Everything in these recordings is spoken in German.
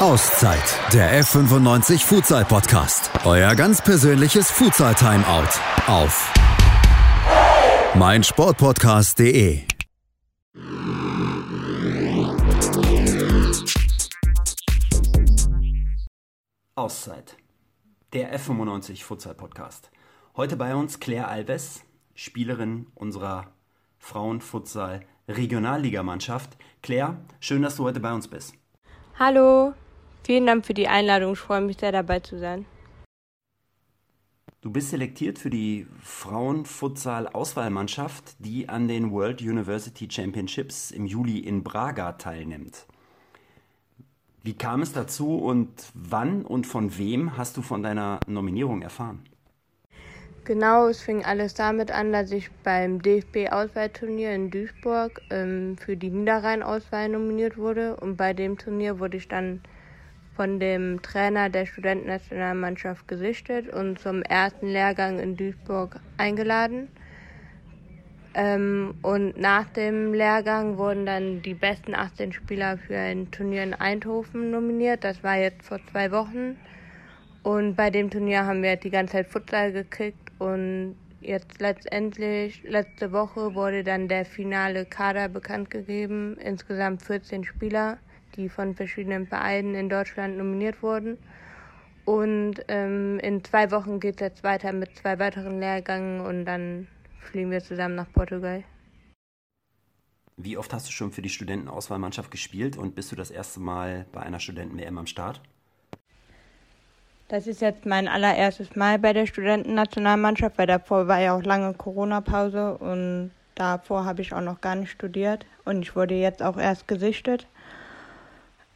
Auszeit, der F95 Futsal Podcast. Euer ganz persönliches Futsal Timeout auf meinsportpodcast.de. Auszeit, der F95 Futsal Podcast. Heute bei uns Claire Alves, Spielerin unserer Frauenfutsal Regionalligamannschaft. Claire, schön, dass du heute bei uns bist. Hallo, vielen Dank für die Einladung. Ich freue mich sehr dabei zu sein. Du bist selektiert für die Frauenfutsal-Auswahlmannschaft, die an den World University Championships im Juli in Braga teilnimmt. Wie kam es dazu und wann und von wem hast du von deiner Nominierung erfahren? Genau, es fing alles damit an, dass ich beim DFB-Auswahlturnier in Duisburg ähm, für die Niederrhein-Auswahl nominiert wurde. Und bei dem Turnier wurde ich dann von dem Trainer der Studentennationalmannschaft gesichtet und zum ersten Lehrgang in Duisburg eingeladen. Ähm, und nach dem Lehrgang wurden dann die besten 18 Spieler für ein Turnier in Eindhoven nominiert. Das war jetzt vor zwei Wochen. Und bei dem Turnier haben wir die ganze Zeit Futsal gekriegt und jetzt letztendlich, letzte Woche wurde dann der finale Kader bekannt gegeben. Insgesamt 14 Spieler, die von verschiedenen Vereinen in Deutschland nominiert wurden. Und ähm, in zwei Wochen geht es jetzt weiter mit zwei weiteren Lehrgängen und dann fliegen wir zusammen nach Portugal. Wie oft hast du schon für die Studentenauswahlmannschaft gespielt und bist du das erste Mal bei einer Studenten-WM am Start? Das ist jetzt mein allererstes Mal bei der Studentennationalmannschaft, weil davor war ja auch lange Corona-Pause und davor habe ich auch noch gar nicht studiert und ich wurde jetzt auch erst gesichtet.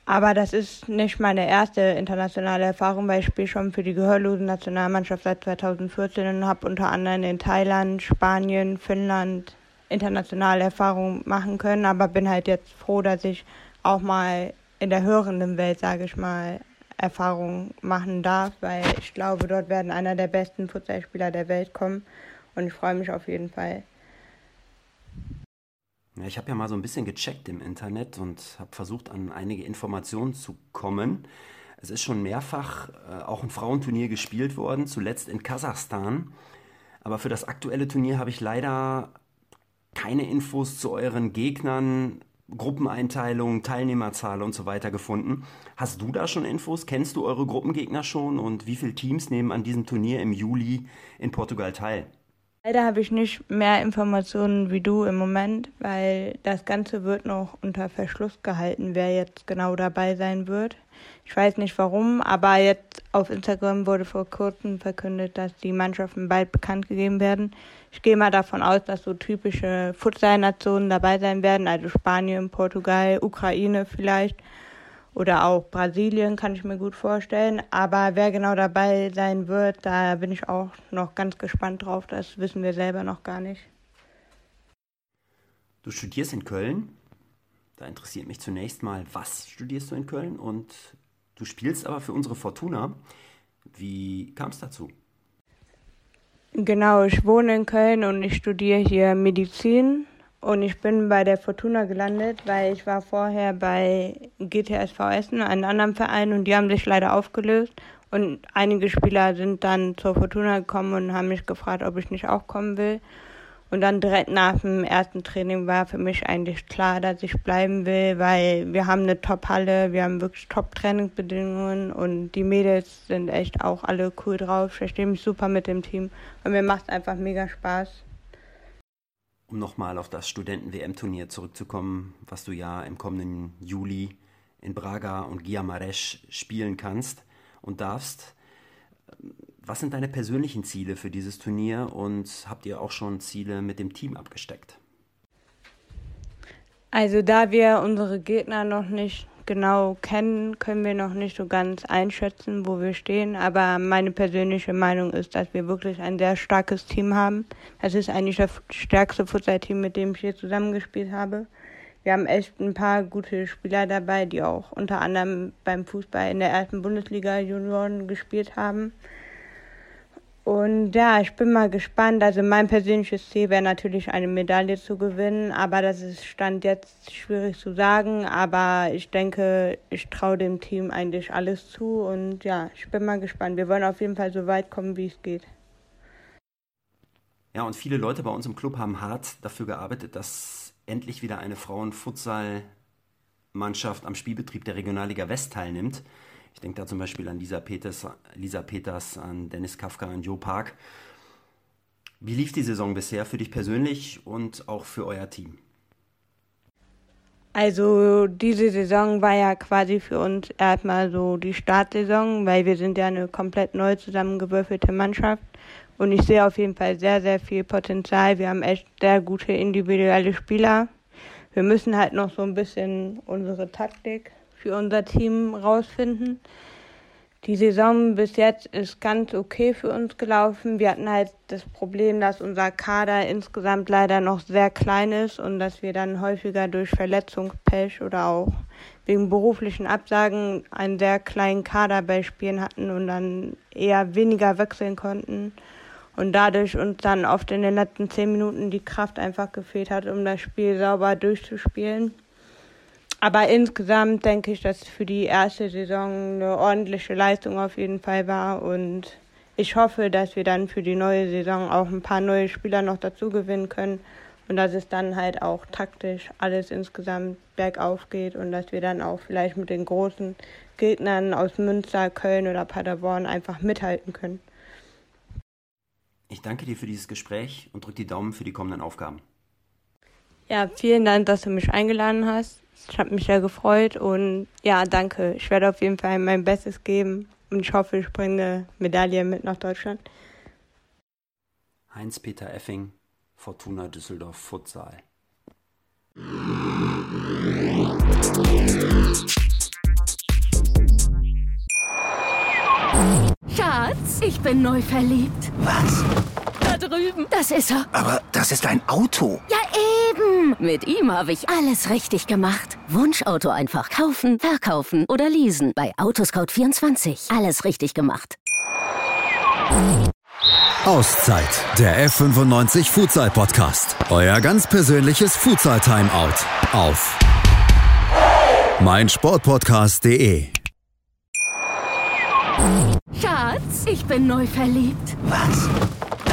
Aber das ist nicht meine erste internationale Erfahrung, weil ich spiele schon für die gehörlosen Nationalmannschaft seit 2014 und habe unter anderem in Thailand, Spanien, Finnland internationale Erfahrungen machen können, aber bin halt jetzt froh, dass ich auch mal in der hörenden Welt, sage ich mal, Erfahrung machen darf, weil ich glaube, dort werden einer der besten Futsalspieler der Welt kommen und ich freue mich auf jeden Fall. Ja, ich habe ja mal so ein bisschen gecheckt im Internet und habe versucht, an einige Informationen zu kommen. Es ist schon mehrfach äh, auch ein Frauenturnier gespielt worden, zuletzt in Kasachstan. Aber für das aktuelle Turnier habe ich leider keine Infos zu euren Gegnern, Gruppeneinteilung, Teilnehmerzahl und so weiter gefunden. Hast du da schon Infos? Kennst du eure Gruppengegner schon und wie viele Teams nehmen an diesem Turnier im Juli in Portugal teil? Leider habe ich nicht mehr Informationen wie du im Moment, weil das Ganze wird noch unter Verschluss gehalten, wer jetzt genau dabei sein wird. Ich weiß nicht warum, aber jetzt auf Instagram wurde vor kurzem verkündet, dass die Mannschaften bald bekannt gegeben werden. Ich gehe mal davon aus, dass so typische Futsal-Nationen dabei sein werden, also Spanien, Portugal, Ukraine vielleicht oder auch Brasilien kann ich mir gut vorstellen. Aber wer genau dabei sein wird, da bin ich auch noch ganz gespannt drauf. Das wissen wir selber noch gar nicht. Du studierst in Köln. Da interessiert mich zunächst mal, was studierst du in Köln? Und du spielst aber für unsere Fortuna. Wie kam es dazu? Genau, ich wohne in Köln und ich studiere hier Medizin und ich bin bei der Fortuna gelandet, weil ich war vorher bei GTSV Essen, einem anderen Verein, und die haben sich leider aufgelöst. Und einige Spieler sind dann zur Fortuna gekommen und haben mich gefragt, ob ich nicht auch kommen will. Und dann direkt nach dem ersten Training war für mich eigentlich klar, dass ich bleiben will, weil wir haben eine Top-Halle, wir haben wirklich Top-Trainingsbedingungen und die Mädels sind echt auch alle cool drauf. Ich verstehe mich super mit dem Team und mir macht es einfach mega Spaß um nochmal auf das Studenten-WM-Turnier zurückzukommen, was du ja im kommenden Juli in Braga und Guiamarães spielen kannst und darfst. Was sind deine persönlichen Ziele für dieses Turnier und habt ihr auch schon Ziele mit dem Team abgesteckt? Also da wir unsere Gegner noch nicht genau kennen, können wir noch nicht so ganz einschätzen, wo wir stehen. Aber meine persönliche Meinung ist, dass wir wirklich ein sehr starkes Team haben. Das ist eigentlich das stärkste Futsal-Team, mit dem ich hier zusammengespielt habe. Wir haben echt ein paar gute Spieler dabei, die auch unter anderem beim Fußball in der ersten Bundesliga Junioren gespielt haben. Und ja, ich bin mal gespannt. Also mein persönliches Ziel wäre natürlich eine Medaille zu gewinnen, aber das ist Stand jetzt schwierig zu sagen. Aber ich denke, ich traue dem Team eigentlich alles zu und ja, ich bin mal gespannt. Wir wollen auf jeden Fall so weit kommen, wie es geht. Ja, und viele Leute bei uns im Club haben hart dafür gearbeitet, dass endlich wieder eine Frauenfutsal-Mannschaft am Spielbetrieb der Regionalliga West teilnimmt. Ich denke da zum Beispiel an Lisa Peters, Lisa Peters, an Dennis Kafka, an Joe Park. Wie lief die Saison bisher für dich persönlich und auch für euer Team? Also diese Saison war ja quasi für uns erstmal so die Startsaison, weil wir sind ja eine komplett neu zusammengewürfelte Mannschaft und ich sehe auf jeden Fall sehr, sehr viel Potenzial. Wir haben echt sehr gute individuelle Spieler. Wir müssen halt noch so ein bisschen unsere Taktik für unser Team rausfinden. Die Saison bis jetzt ist ganz okay für uns gelaufen. Wir hatten halt das Problem, dass unser Kader insgesamt leider noch sehr klein ist und dass wir dann häufiger durch Verletzungspech oder auch wegen beruflichen Absagen einen sehr kleinen Kader bei Spielen hatten und dann eher weniger wechseln konnten und dadurch uns dann oft in den letzten zehn Minuten die Kraft einfach gefehlt hat, um das Spiel sauber durchzuspielen. Aber insgesamt denke ich, dass für die erste Saison eine ordentliche Leistung auf jeden Fall war und ich hoffe, dass wir dann für die neue Saison auch ein paar neue Spieler noch dazu gewinnen können und dass es dann halt auch taktisch alles insgesamt bergauf geht und dass wir dann auch vielleicht mit den großen Gegnern aus Münster, Köln oder Paderborn einfach mithalten können. Ich danke dir für dieses Gespräch und drücke die Daumen für die kommenden Aufgaben. Ja, vielen Dank, dass du mich eingeladen hast. Ich habe mich sehr gefreut und ja, danke. Ich werde auf jeden Fall mein Bestes geben und ich hoffe, ich bringe eine Medaille mit nach Deutschland. Heinz-Peter Effing, Fortuna Düsseldorf Futsal. Schatz, ich bin neu verliebt. Was? Da drüben. Das ist er. Aber das ist ein Auto. Ja, eben. Mit ihm habe ich alles richtig gemacht. Wunschauto einfach kaufen, verkaufen oder leasen. Bei Autoscout24. Alles richtig gemacht. Auszeit, der F95 Futsal Podcast. Euer ganz persönliches Futsal Timeout auf meinsportpodcast.de. Schatz, ich bin neu verliebt. Was?